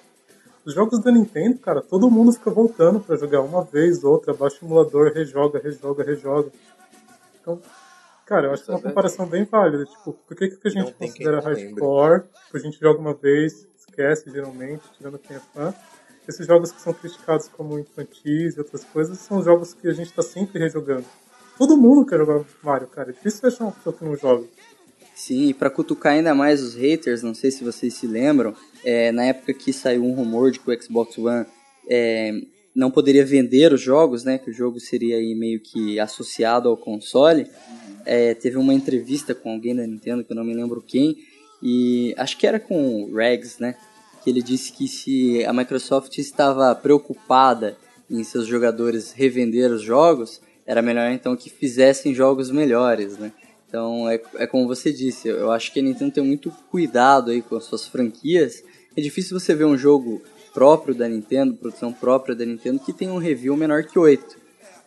Os jogos da Nintendo, cara, todo mundo fica voltando pra jogar uma vez, outra, baixa o emulador, rejoga, rejoga, rejoga. Então, cara, eu acho que é uma comparação bem válida. Tipo, por que, que a gente Não considera hardcore? Tipo, a gente joga uma vez, esquece, geralmente, tirando quem é fã. Esses jogos que são criticados como infantis e outras coisas são jogos que a gente está sempre rejogando. Todo mundo quer jogar Mario, cara. É difícil achar uma pessoa que não joga. Sim, e pra cutucar ainda mais os haters, não sei se vocês se lembram, é, na época que saiu um rumor de que o Xbox One é, não poderia vender os jogos, né? Que o jogo seria aí meio que associado ao console. É, teve uma entrevista com alguém da Nintendo, que eu não me lembro quem, e acho que era com o Regs, né? Que ele disse que se a Microsoft estava preocupada em seus jogadores revender os jogos, era melhor então que fizessem jogos melhores, né? Então é, é como você disse, eu acho que a Nintendo tem muito cuidado aí com as suas franquias. É difícil você ver um jogo próprio da Nintendo, produção própria da Nintendo, que tem um review menor que 8.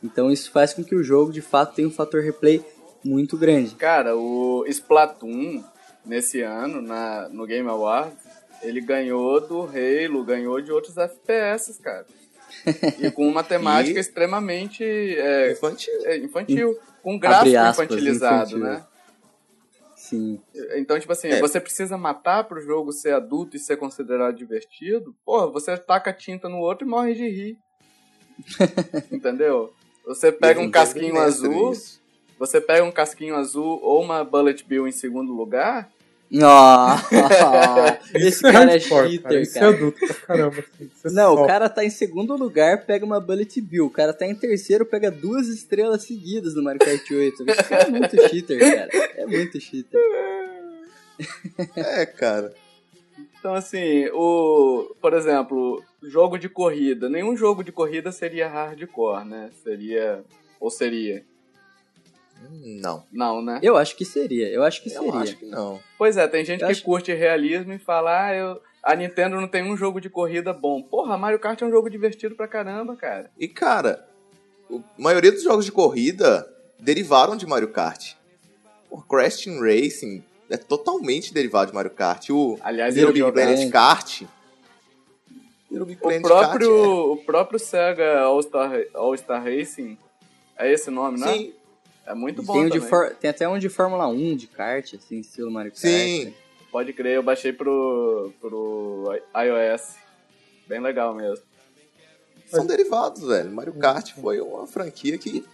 Então isso faz com que o jogo de fato tenha um fator replay muito grande. Cara, o Splatoon, nesse ano, na, no Game Awards, ele ganhou do Halo, ganhou de outros FPS, cara. E com uma temática E- extremamente é, Infantil. é, infantil, com gráfico aspas, infantilizado, infantil. né? Sim. Então, tipo assim, É. você precisa matar pro jogo ser adulto e ser considerado divertido? Porra, você taca tinta no outro e morre de rir. Entendeu? Você pega um casquinho azul, nisso. você pega um casquinho azul ou uma Bullet Bill em segundo lugar, Ah, esse é cara é cheater, cara. Isso é cara. adulto pra caramba. Assim. Você Não, o cara tá em segundo lugar, pega uma Bullet Bill. O cara tá em terceiro, pega duas estrelas seguidas no Mario Kart 8. Esse cara é muito cheater, cara. É muito cheater. É, cara. Então, assim, o, por exemplo, jogo de corrida. Nenhum jogo de corrida seria hardcore, né? Seria. Ou seria? Não. Não, né? Eu acho que seria, eu acho que Eu seria. acho que não. Pois é, tem gente Eu que acho- curte realismo e fala, ah, eu, a Nintendo não tem um jogo de corrida bom. Porra, Mario Kart é um jogo divertido pra caramba, cara. E, cara, a maioria dos jogos de corrida derivaram de Mario Kart. O Crash Team Racing é totalmente derivado de Mario Kart. O Aliás, eu Big Planet Kart. Little Big O Planet próprio, Kart o próprio Sega All-Star All -Star Racing, é esse o nome, é... né? Sim, É muito bom Tem, um for- tem até um de Fórmula 1 de kart, assim, estilo Mario Kart. sim. né? Pode crer, eu baixei pro, pro iOS. Bem legal mesmo. São derivados, velho. Mario Kart foi uma franquia que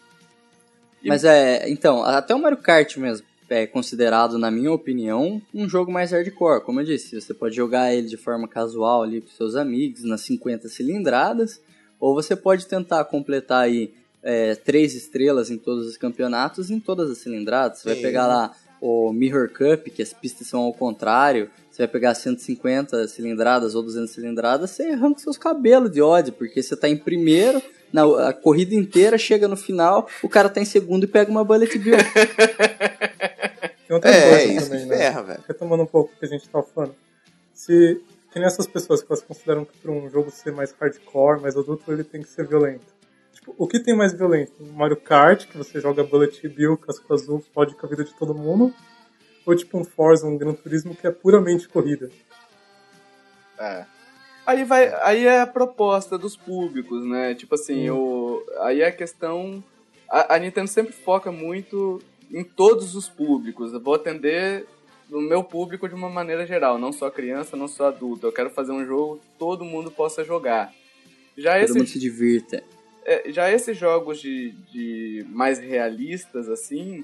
Mas é, então, até o Mario Kart mesmo é considerado, na minha opinião, um jogo mais hardcore. Como eu disse, você pode jogar ele de forma casual ali com seus amigos, nas 50 cilindradas, ou você pode tentar completar aí é, três estrelas em todos os campeonatos em todas as cilindradas. Você vai Sim. pegar lá o Mirror Cup, que as pistas são ao contrário, você vai pegar 150 cilindradas ou 200 cilindradas, você arranca seus cabelos de ódio, porque você tá em primeiro, na, a corrida inteira, chega no final, o cara tá em segundo e pega uma Bullet Bill. Tem outra É, coisa isso também, que né? ferra, velho. retomando um pouco o que a gente tava falando, se tem essas pessoas que elas consideram que para um jogo ser mais hardcore, mais adulto, ele tem que ser violento. Tipo, o que tem mais violento? Um Mario Kart, que você joga Bullet Bill, casco azul, pode com a vida de todo mundo, ou tipo um Forza, um Gran Turismo que é puramente corrida. É. Aí, vai, aí é a proposta dos públicos, né? Tipo assim, o, aí é a questão. A, a Nintendo sempre foca muito em todos os públicos. Eu vou atender o meu público de uma maneira geral, não só criança, não só adulto. Eu quero fazer um jogo que todo mundo possa jogar. Já Todo esse mundo se divirta. É, já esses jogos de, de mais realistas, assim,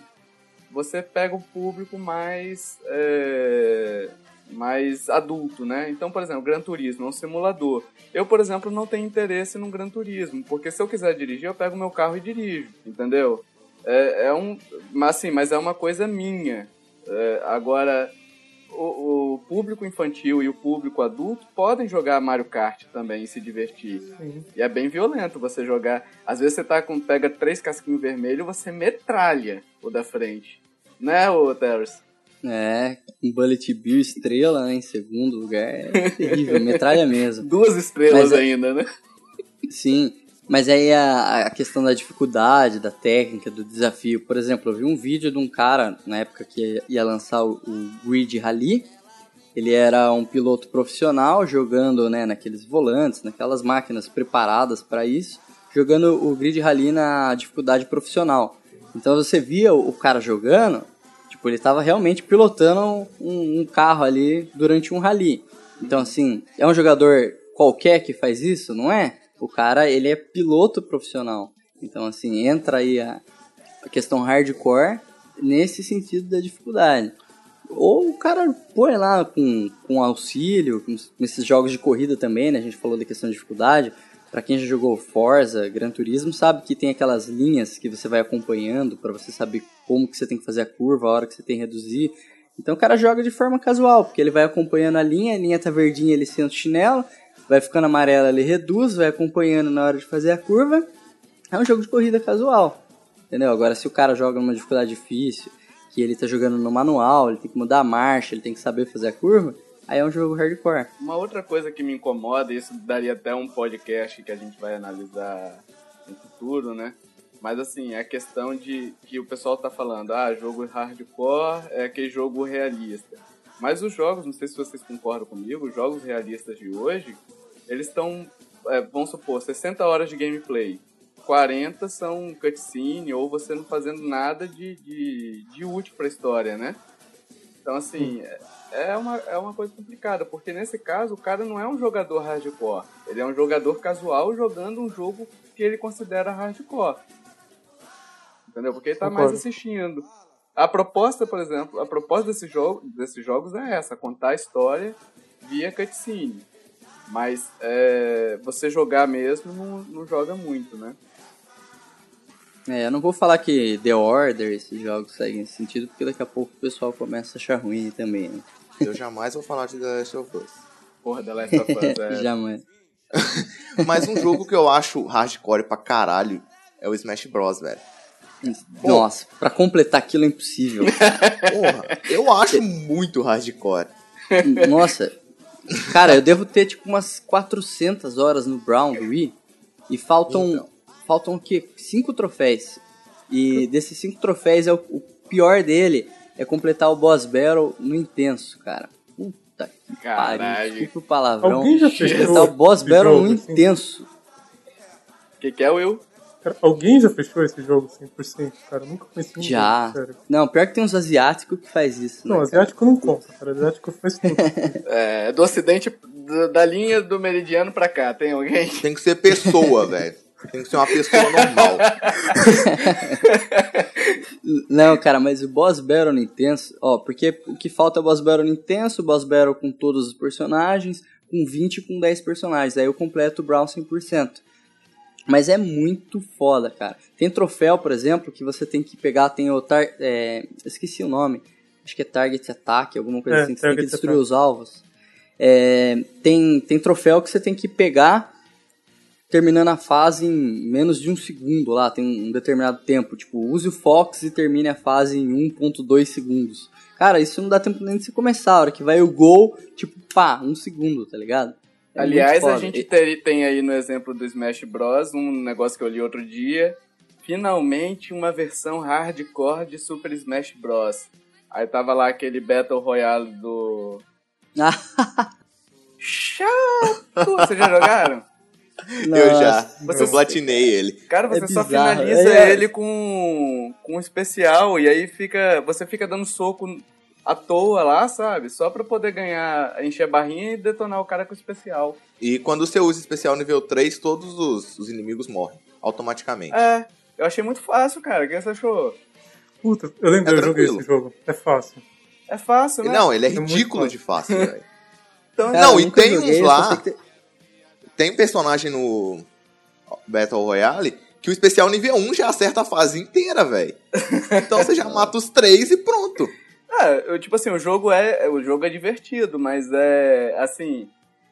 você pega o público mais, é, mais adulto, né? Então, por exemplo, Gran Turismo é um simulador. Eu, por exemplo, não tenho interesse num Gran Turismo, porque se eu quiser dirigir, eu pego meu carro e dirijo, entendeu? É, é um, mas assim, mas é uma coisa minha. É, agora, o, o público infantil e o público adulto podem jogar Mario Kart também e se divertir. Sim. E é bem violento você jogar. Às vezes você tá com, pega três casquinhos vermelhos você metralha o da frente. Né, ô Terrace? É, um Bullet Bill estrela, né, em segundo lugar, é terrível, metralha mesmo. Duas estrelas Mas é- ainda, né? Sim, mas aí a, a questão da dificuldade, da técnica, do desafio. Por exemplo, eu vi um vídeo de um cara, na época que ia lançar o, o Grid Rally. Ele era um piloto profissional jogando né, naqueles volantes, naquelas máquinas preparadas para isso, jogando o Grid Rally na dificuldade profissional. Então você via o cara jogando, tipo, ele estava realmente pilotando um, um carro ali durante um rally. Então, assim, é um jogador qualquer que faz isso? Não é? O cara, ele é piloto profissional. Então, assim, entra aí a, a questão hardcore nesse sentido da dificuldade. Ou o cara põe lá com, com auxílio, com esses jogos de corrida também, né? A gente falou da questão de dificuldade. Para quem já jogou Forza, Gran Turismo, sabe que tem aquelas linhas que você vai acompanhando para você saber como que você tem que fazer a curva, a hora que você tem que reduzir. Então o cara joga de forma casual, porque ele vai acompanhando a linha, a linha tá verdinha, ele senta o chinelo, vai ficando amarela, ele reduz, vai acompanhando na hora de fazer a curva. É um jogo de corrida casual, entendeu? Agora se o cara joga numa dificuldade difícil, que ele tá jogando no manual, ele tem que mudar a marcha, ele tem que saber fazer a curva, aí é um jogo hardcore. Uma outra coisa que me incomoda, e isso daria até um podcast que a gente vai analisar no futuro, né? Mas assim, é a questão de que o pessoal tá falando, ah, jogo hardcore é aquele jogo realista. Mas os jogos, não sei se vocês concordam comigo, os jogos realistas de hoje, eles estão, é, vamos supor, 60 horas de gameplay. 40 são cutscene ou você não fazendo nada de, de, de útil pra história, né? Então, assim, é, é uma, é uma coisa complicada, porque nesse caso o cara não é um jogador hardcore. Ele é um jogador casual jogando um jogo que ele considera hardcore entendeu? Porque ele tá Concordo. mais assistindo. A proposta, por exemplo, a proposta desse jogo, desses jogos é essa, contar a história via cutscene. Mas é, você jogar mesmo não, não joga muito, né? É, eu não vou falar que The Order, esses jogos seguem esse sentido, porque daqui a pouco o pessoal começa a achar ruim também, né? Eu jamais vou falar de The Last of Us. Porra, The Last of Us, é. jamais. Mas um jogo que eu acho hardcore pra caralho é o Smash Bros, velho. Nossa, para completar aquilo é impossível. Porra, eu acho muito hardcore. Nossa, cara, eu devo ter tipo umas 400 horas no Brown do Wii e faltam, então. faltam o quê? Cinco troféus. E desses cinco troféus, é o, o, pior dele é completar o Boss Battle no Intenso, cara. Puta que pariu, desculpa o palavrão. Alguém já fez completar o Boss Battle no assim? Intenso. O que, que é, Will? Cara, alguém já fechou esse jogo 100%? Cara, eu nunca conheci ninguém. Já. Sério. Não, pior que tem uns asiáticos que faz isso. Não, né, asiático não conta, cara. Asiático faz tudo. é, do ocidente, da linha do meridiano pra cá, tem alguém? Tem que ser pessoa, velho. Tem que ser uma pessoa normal. Não, cara, mas o Boss Battle no Intenso, ó, porque o que falta é o Boss Battle no Intenso, o Boss Battle com todos os personagens, com 20 com 10 personagens. Aí eu completo o Brown 100%. Mas é muito foda, cara. Tem troféu, por exemplo, que você tem que pegar, tem o tar é, esqueci o nome. Acho que é Target Attack, alguma coisa é, assim, que você tem que destruir attack. os alvos. É, tem, tem troféu que você tem que pegar terminando a fase em menos de um segundo lá, tem um determinado tempo. Tipo, use o Fox e termine a fase em 1.2 segundos. Cara, isso não dá tempo nem de você começar. A hora que vai o gol, tipo, pá, um segundo, tá ligado? É Aliás, a gente ter, tem aí no exemplo do Smash Bros. um negócio que eu li outro dia. Finalmente uma versão hardcore de Super Smash Bros. Aí tava lá aquele Battle Royale do. Chato! Vocês já jogaram? Nossa. Eu já. Você eu platinei ele. Cara, você é só finaliza é. ele com, com um especial e aí fica. Você fica dando soco à toa lá, sabe? Só pra poder ganhar, encher a barrinha e detonar o cara com o especial. E quando você usa especial nível 3, todos os, os inimigos morrem, automaticamente. É, eu achei muito fácil, cara. O que você achou? Puta, eu lembro, é eu joguei esse jogo. É fácil. É fácil, né? Não, ele é, é ridículo de fácil, velho. então, não, e tem uns lá. Ter... Tem personagem no Battle Royale que o especial nível 1 já acerta a fase inteira, velho. Então você já mata os três e pronto. É, eu, tipo assim, o jogo é. O jogo é divertido, mas é. Assim.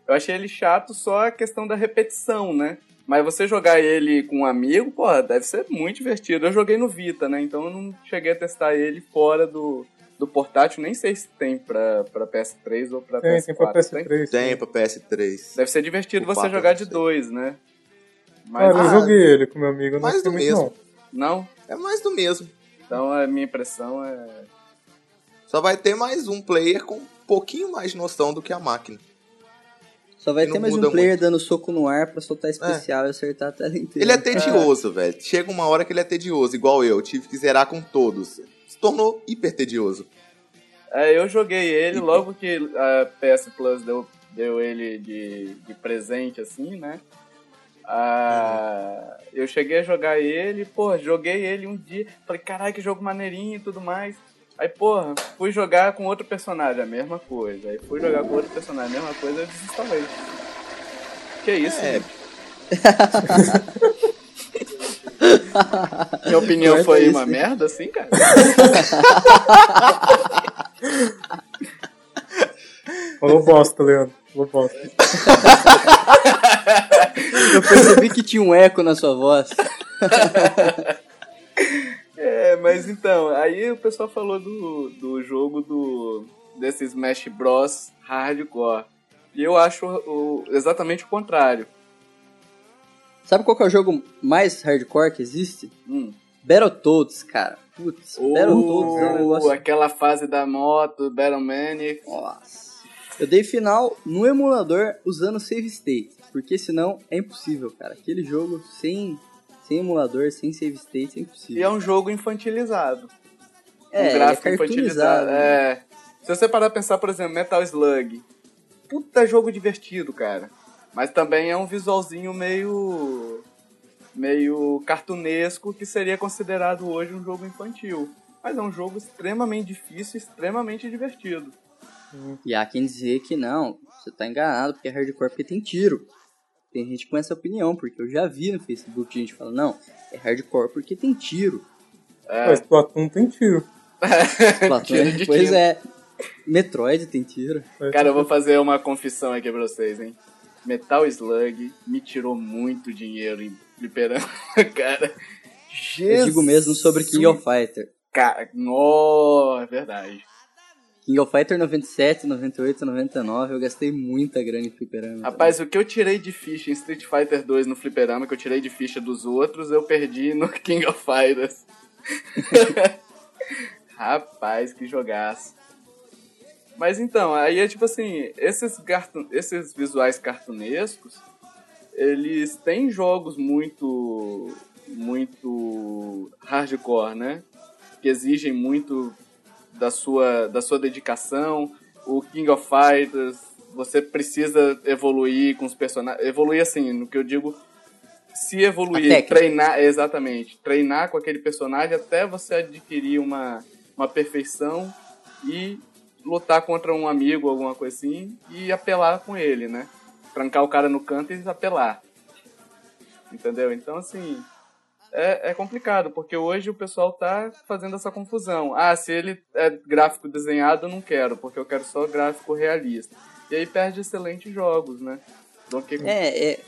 Eu achei ele chato só a questão da repetição, né? Mas você jogar ele com um amigo, porra, deve ser muito divertido. Eu joguei no Vita, né? Então eu não cheguei a testar ele fora do, do portátil. Nem sei se tem pra, pra PS3 ou pra tem, PS4. Tem pra PS3. Tem, tem pra PS3. Deve ser divertido o você jogar de dois, né? Mas, Cara, eu joguei ele com meu amigo. Mais do mesmo. Não. não? É mais do mesmo. Então a minha impressão é só vai ter mais um player com um pouquinho mais de noção do que a máquina. Só vai ter mais um player muito. dando soco no ar pra soltar especial é. e acertar a tela inteira. Ele é tedioso, velho. Chega uma hora que ele é tedioso, igual eu. Tive que zerar com todos. Se tornou hiper tedioso. É, eu joguei ele logo que a PS Plus deu deu ele de, de presente, assim, né? Ah, eu cheguei a jogar ele, pô, joguei ele um dia, falei, caralho, que jogo maneirinho e tudo mais. Aí, porra, fui jogar com outro personagem, a mesma coisa. Aí fui jogar com outro personagem, a mesma coisa, eu desinstalei. Que isso, É. Minha opinião Corta foi isso, uma né? merda, assim, cara? Falou bosta, Leandro. Falou bosta. Eu percebi que tinha um eco na sua voz. Mas então, aí o pessoal falou do, do jogo do desse Smash Bros. Hardcore. E eu acho o, exatamente o contrário. Sabe qual que é o jogo mais hardcore que existe? Hum. Battletoads, cara. Putz, Battletoads é um negócio... aquela fase da moto, Battle Manic. Nossa. Eu dei final no emulador usando save state, porque senão é impossível, cara. Aquele jogo sem, sem emulador, sem save state é E impossível. é um jogo infantilizado. É, um é gráfico cartoonizado, infantilizado. né? É. Se você parar pra pensar, por exemplo, Metal Slug. Puta jogo divertido, cara. Mas também é um visualzinho meio. meio cartunesco que seria considerado hoje um jogo infantil. Mas é um jogo extremamente difícil, extremamente divertido. E há quem dizer que não, você tá enganado porque é hardcore porque tem tiro. Tem gente com essa opinião, porque eu já vi no Facebook gente falando, não, é hardcore porque tem tiro. Mas Platum tem tiro. Platão, Tiro de pois tinta. é. Metroid tem tiro. É, Cara, eu vou fazer uma confissão aqui pra vocês, hein? Metal Slug me tirou muito dinheiro em fliperama, cara. Eu digo mesmo sobre King of Fighter. Cara, no, é verdade. King of Fighter 97, 98, 99, eu gastei muita grana em fliperama. Rapaz, o que eu tirei de ficha em Street Fighter 2 no fliperama, que eu tirei de ficha dos outros, eu perdi no King of Fighters. Rapaz, que jogaço. Mas então, aí é tipo assim, esses, cartun- esses visuais cartunescos, eles têm jogos muito muito hardcore, né? Que exigem muito da sua, da sua dedicação. O King of Fighters, você precisa evoluir com os personagens. Evoluir assim, no que eu digo, se evoluir, treinar, exatamente, treinar com aquele personagem até você adquirir uma, uma perfeição e lutar contra um amigo, alguma coisa assim, e apelar com ele, né? Trancar o cara no canto e apelar. Entendeu? Então, assim, é, é complicado, porque hoje o pessoal tá fazendo essa confusão. Ah, se ele é gráfico desenhado, eu não quero, porque eu quero só gráfico realista. E aí perde excelentes jogos, né? Donkey. É, é,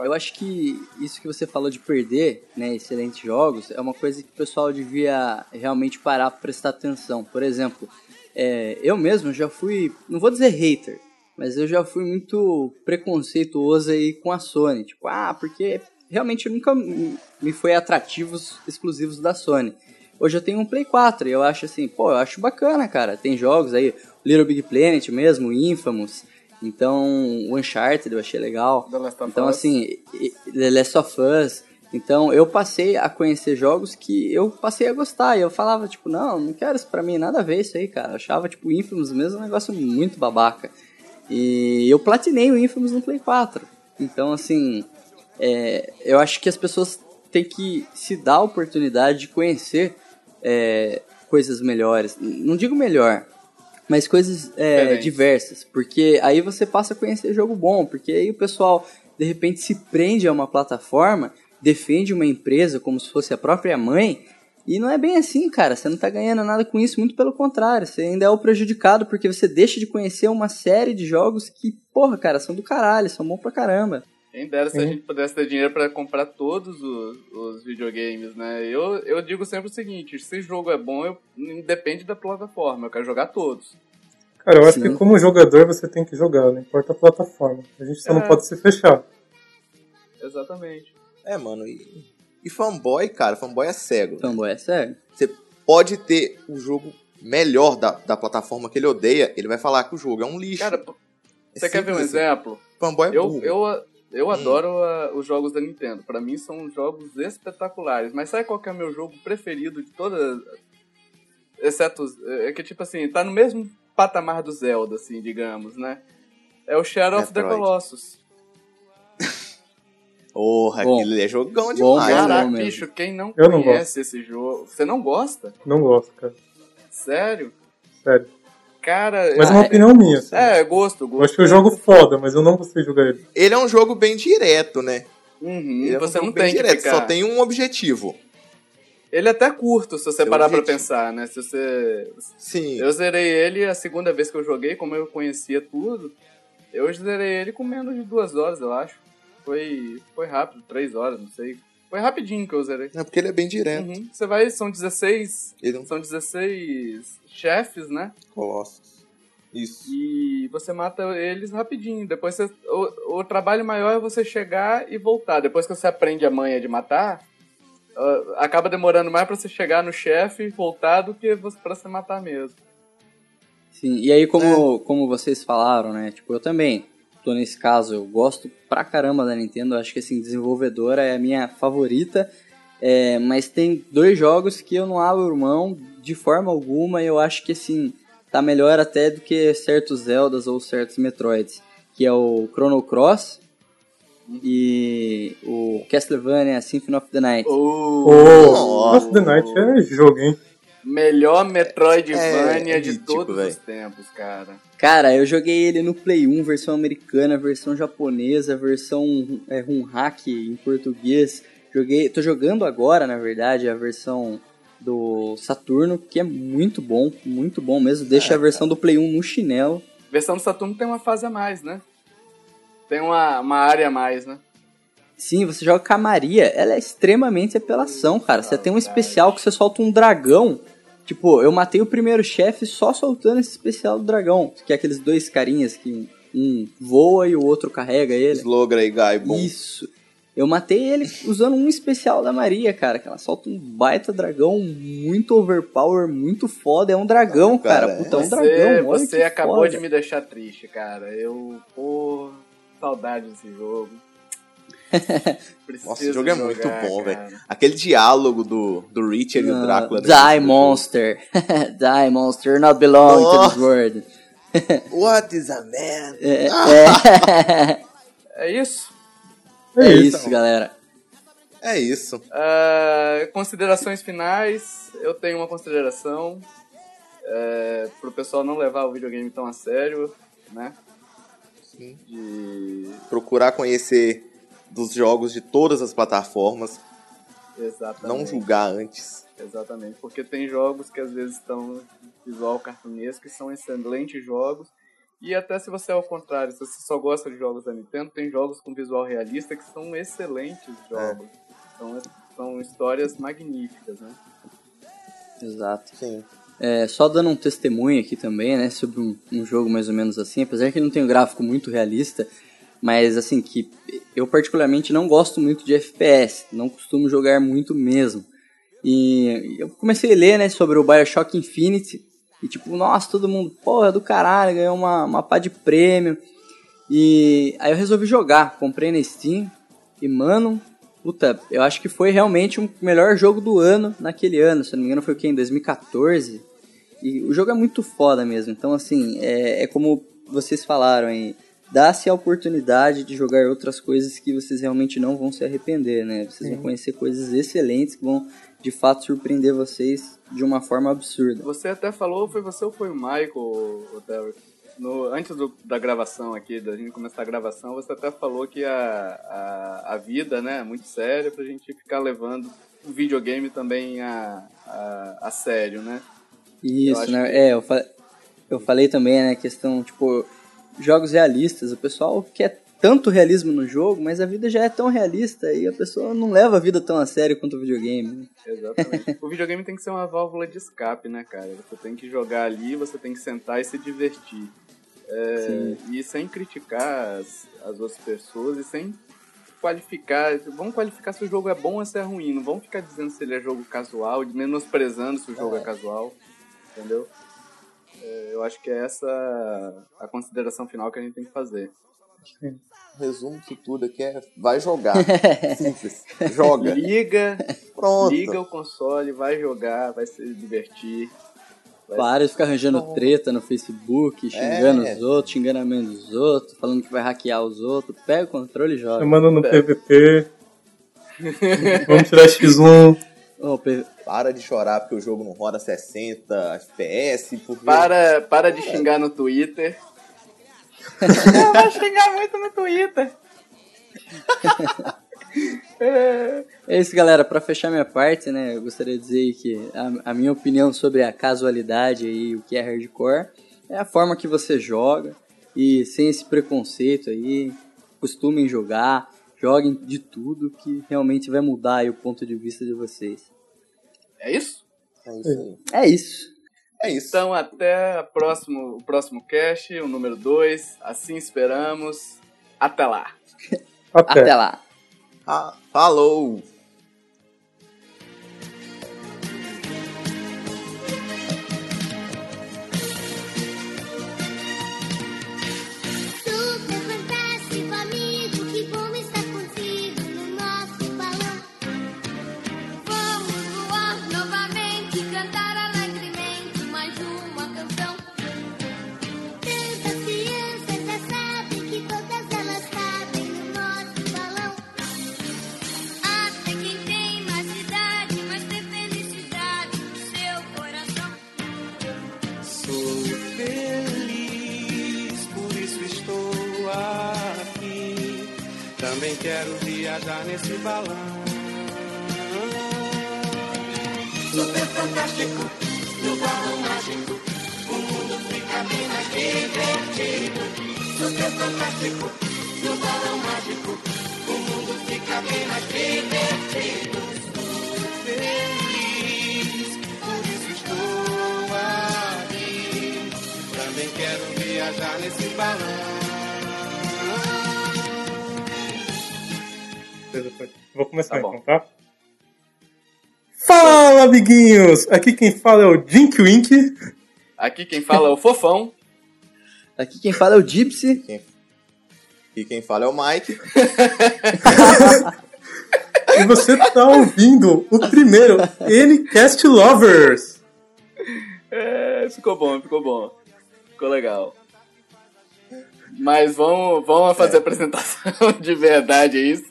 eu acho que isso que você falou de perder, né, excelentes jogos, é uma coisa que o pessoal devia realmente parar pra prestar atenção. Por exemplo, é, eu mesmo já fui, não vou dizer hater, mas eu já fui muito preconceituoso aí com a Sony. Tipo, ah, porque realmente nunca me foi atrativos exclusivos da Sony. Hoje eu tenho um Play 4 e eu acho assim, pô, eu acho bacana, cara. Tem jogos aí, Little Big Planet mesmo, Infamous. Então, o Uncharted eu achei legal. The Last of Então, Us. assim, The Last of Us. Então, eu passei a conhecer jogos que eu passei a gostar. E eu falava, tipo, não, não quero isso pra mim, nada a ver isso aí, cara. Eu achava, tipo, Infamous mesmo um negócio muito babaca. E eu platinei o Infamous no Play 4. Então, assim, é, eu acho que as pessoas têm que se dar a oportunidade de conhecer é, coisas melhores. Não digo melhor, mas coisas é, diversas. Porque aí você passa a conhecer jogo bom. Porque aí o pessoal, de repente, se prende a uma plataforma, defende uma empresa como se fosse a própria mãe. E não é bem assim, cara. Você não tá ganhando nada com isso, muito pelo contrário. Você ainda é o prejudicado porque você deixa de conhecer uma série de jogos que, porra, cara, são do caralho, são bons pra caramba. Quem dera se a Sim. gente pudesse ter dinheiro pra comprar todos os, os videogames, né? Eu, eu digo sempre o seguinte, se o jogo é bom, eu, depende da plataforma, eu quero jogar todos. Cara, eu acho Senão- que como jogador você tem que jogar, não importa a plataforma. A gente só É. não pode se fechar. Exatamente. É, mano, e, e fanboy, cara, fanboy é cego. Fanboy é sério. Você pode ter o jogo melhor da, da plataforma que ele odeia, ele vai falar que o jogo é um lixo. Cara, É você quer ver um assim. exemplo? Fanboy é Eu, burro. eu, eu Hum. adoro ah, os jogos da Nintendo. Pra mim são jogos espetaculares. Mas sabe qual que é o meu jogo preferido de todas? Exceto. É que tipo assim, tá no mesmo patamar do Zelda, assim, digamos, né? É o Shadow of the Metroid. Colossus. Porra, Bom. aquilo ali é jogão Bom, demais. bom? Caraca, mesmo. bicho, quem não Eu não conhece esse jogo... Você não gosta? Não gosto, cara. Sério? Sério. Cara... Mas é uma opinião minha. assim. É, gosto, gosto. Eu acho que eu jogo foda, mas eu não gostei de jogar ele. Ele é um jogo bem direto, né? Uhum, Ele é um você jogo não bem tem que direto, ficar... só tem um objetivo. Ele é até curto, se você Seu parar pra objetivo. pensar, né? Se você... Sim. Eu zerei ele a segunda vez que eu joguei, como eu conhecia tudo. Eu zerei ele com menos de duas horas, eu acho. Foi, foi rápido, três horas, não sei. Foi rapidinho que eu zerei. É porque ele é bem direto. Uhum. Você vai, são 16. Ele é São 16 chefes, né? Colossus. Isso. E você mata eles rapidinho. Depois você, o, o trabalho maior é você chegar e voltar. Depois que você aprende a manha de matar, ah, acaba demorando mais pra você chegar no chefe e voltar do que você- pra você matar mesmo. Sim, e aí É. como, como vocês falaram, né? Tipo, eu também tô nesse caso, eu gosto pra caramba da Nintendo, eu acho que assim, desenvolvedora é a minha favorita, é, mas tem dois jogos que eu não abro mão de forma alguma e eu acho que assim, tá melhor até do que certos Zeldas ou certos Metroids, que é o Chrono Cross e o Castlevania Symphony of the Night. Oh, Ô, Breath of the Night é jogo, hein? Melhor Metroidvania É, é de mítico, todos véi. os tempos, cara. Cara, eu joguei ele no Play 1, versão americana, versão japonesa, versão é, rum hack em português. Joguei, tô jogando agora, na verdade, a versão do Saturno, que é muito bom, muito bom mesmo. Deixa É, a versão do Play 1 no chinelo. Versão do Saturno tem uma fase a mais, né? Tem uma, uma área a mais, né? Sim, você joga com a Maria, ela é extremamente apelação, cara. Você tem um especial que você solta um dragão. Tipo, eu matei o primeiro chefe só soltando esse especial do dragão. Que é aqueles dois carinhas que um voa e o outro carrega ele. Slogra e Gaibon. Isso. Eu matei ele usando um especial da Maria, cara. Que ela solta um baita dragão muito overpower, muito foda. É um dragão, Cara, cara. Puta, é um dragão. Olha você acabou foda. de me deixar triste, cara. Eu, pô, saudade desse jogo. Nossa, esse jogo é jogar, muito bom, velho. Aquele diálogo do, do Richard e o Ah, Drácula. Die Monster. Die Monster, not belong to this world. What is a man? É, é, É isso? é É isso, isso. galera. É isso. Ah, considerações finais. Eu tenho uma consideração. É, pro pessoal não levar o videogame tão a sério, né? Sim. De... Procurar conhecer dos jogos de todas as plataformas. Exatamente. Não julgar antes. Exatamente, porque tem jogos que às vezes estão visual cartunesco, que são excelentes jogos. E até se você é ao contrário, se você só gosta de jogos da Nintendo, tem jogos com visual realista que são excelentes jogos. São, são histórias magníficas, né? Exato. Sim. É, só dando um testemunho aqui também, né, sobre um, um jogo mais ou menos assim, apesar que ele não tem um gráfico muito realista, mas assim, que eu particularmente não gosto muito de FPS, não costumo jogar muito mesmo. E eu comecei a ler, né, sobre o Bioshock Infinite, e tipo, nossa, todo mundo, porra, é do caralho, ganhou uma, uma pá de prêmio. E aí eu resolvi jogar, comprei na Steam, e mano, puta, eu acho que foi realmente o melhor jogo do ano naquele ano, se não me engano foi o que, em 2014? E o jogo é muito foda mesmo, então assim, é, é como vocês falaram aí, dá-se a oportunidade de jogar outras coisas que vocês realmente não vão se arrepender, né? Vocês vão conhecer coisas excelentes que vão de fato surpreender vocês de uma forma absurda. Você até falou, foi você ou foi o Michael, o Derek? No, antes do- da gravação aqui, da gente começar a gravação, você até falou que a, a, a vida né, é muito séria pra gente ficar levando o videogame também a, a, a sério, né? Isso, né? que- É, eu, fa- eu falei também, né, questão, tipo, jogos realistas. O pessoal quer tanto realismo no jogo, mas a vida já é tão realista e a pessoa não leva a vida tão a sério quanto o videogame. né? Exatamente. o videogame tem que ser uma válvula de escape, né, cara? Você tem que jogar ali, você tem que sentar e se divertir. É, e sem criticar as, as outras pessoas e sem qualificar. Vamos qualificar se o jogo é bom ou se é ruim. Não vamos ficar dizendo se ele é jogo casual, menosprezando se o jogo é, casual. Entendeu? Eu acho que é essa a consideração final que a gente tem que fazer. O resumo disso tudo aqui é vai jogar. Simples. Joga. Liga, Pronto. liga o console, vai jogar, vai se divertir. Para de ficar arranjando treta no Facebook, xingando É. os outros, xingando a mãe dos outros, falando que vai hackear os outros. Pega o controle e joga. Chamando no PVP. Vamos tirar X1. Ô, P- Para de chorar porque o jogo não roda 60 FPS, porque... Para, para de xingar no Twitter. Eu vou xingar muito no Twitter. É, É isso, galera. Pra fechar minha parte, né, eu gostaria de dizer que a, a minha opinião sobre a casualidade e o que é hardcore é a forma que você joga e sem esse preconceito aí, costumem jogar, joguem de tudo que realmente vai mudar aí o ponto de vista de vocês. É isso? É isso. É isso. É isso. Então até a próximo, o próximo cast, o número 2. Assim esperamos. Até lá. Até. Até lá. Ah, falou! Também quero viajar nesse balão. Super fantástico, no balão mágico. O mundo fica bem mais divertido. Super fantástico, no balão mágico. O mundo fica bem mais divertido. Feliz, por isso estou aqui. Também quero viajar nesse balão. Pode. Vou começar Tá bom. então, tá? Fala, amiguinhos! Aqui quem fala é o Jink Wink. Aqui quem fala é o Fofão. Aqui quem fala é o Gypsy. E quem fala é o Mike. E você tá ouvindo o primeiro Ncast Lovers. É, ficou bom, ficou bom. Ficou legal. Mas vamos, vamos fazer a apresentação de verdade, é isso?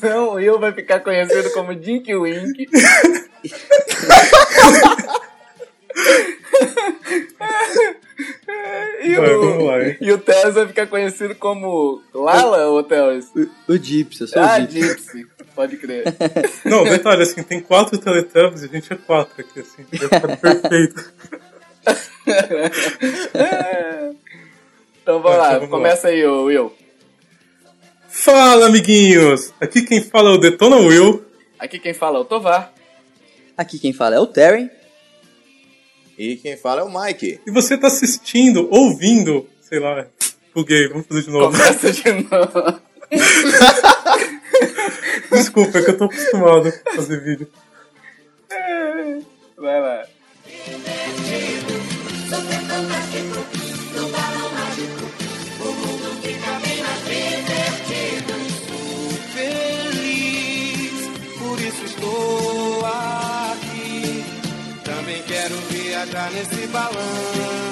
Senão o Will vai ficar conhecido como Dink Wink. e, Vai, lá, o, e o Teles vai ficar conhecido como Lala ou Teles? O, o Gypsy, eu sou Ah, o Gypsy. Pode crer. Não, detalhe, assim, tem quatro Teletubbies e a gente é quatro aqui, assim. Vai ficar perfeito. Então vamos lá, então vamos começa aí, ô Will. Fala, amiguinhos! Aqui quem fala é o Detona Will. Aqui quem fala é o Tovar. Aqui quem fala é o Terry. E quem fala é o Mike. E você tá assistindo, ouvindo, sei lá, buguei, vamos fazer de novo. Começa de novo. Desculpa, é que eu tô acostumado a fazer vídeo. Vai lá. Nesse balão.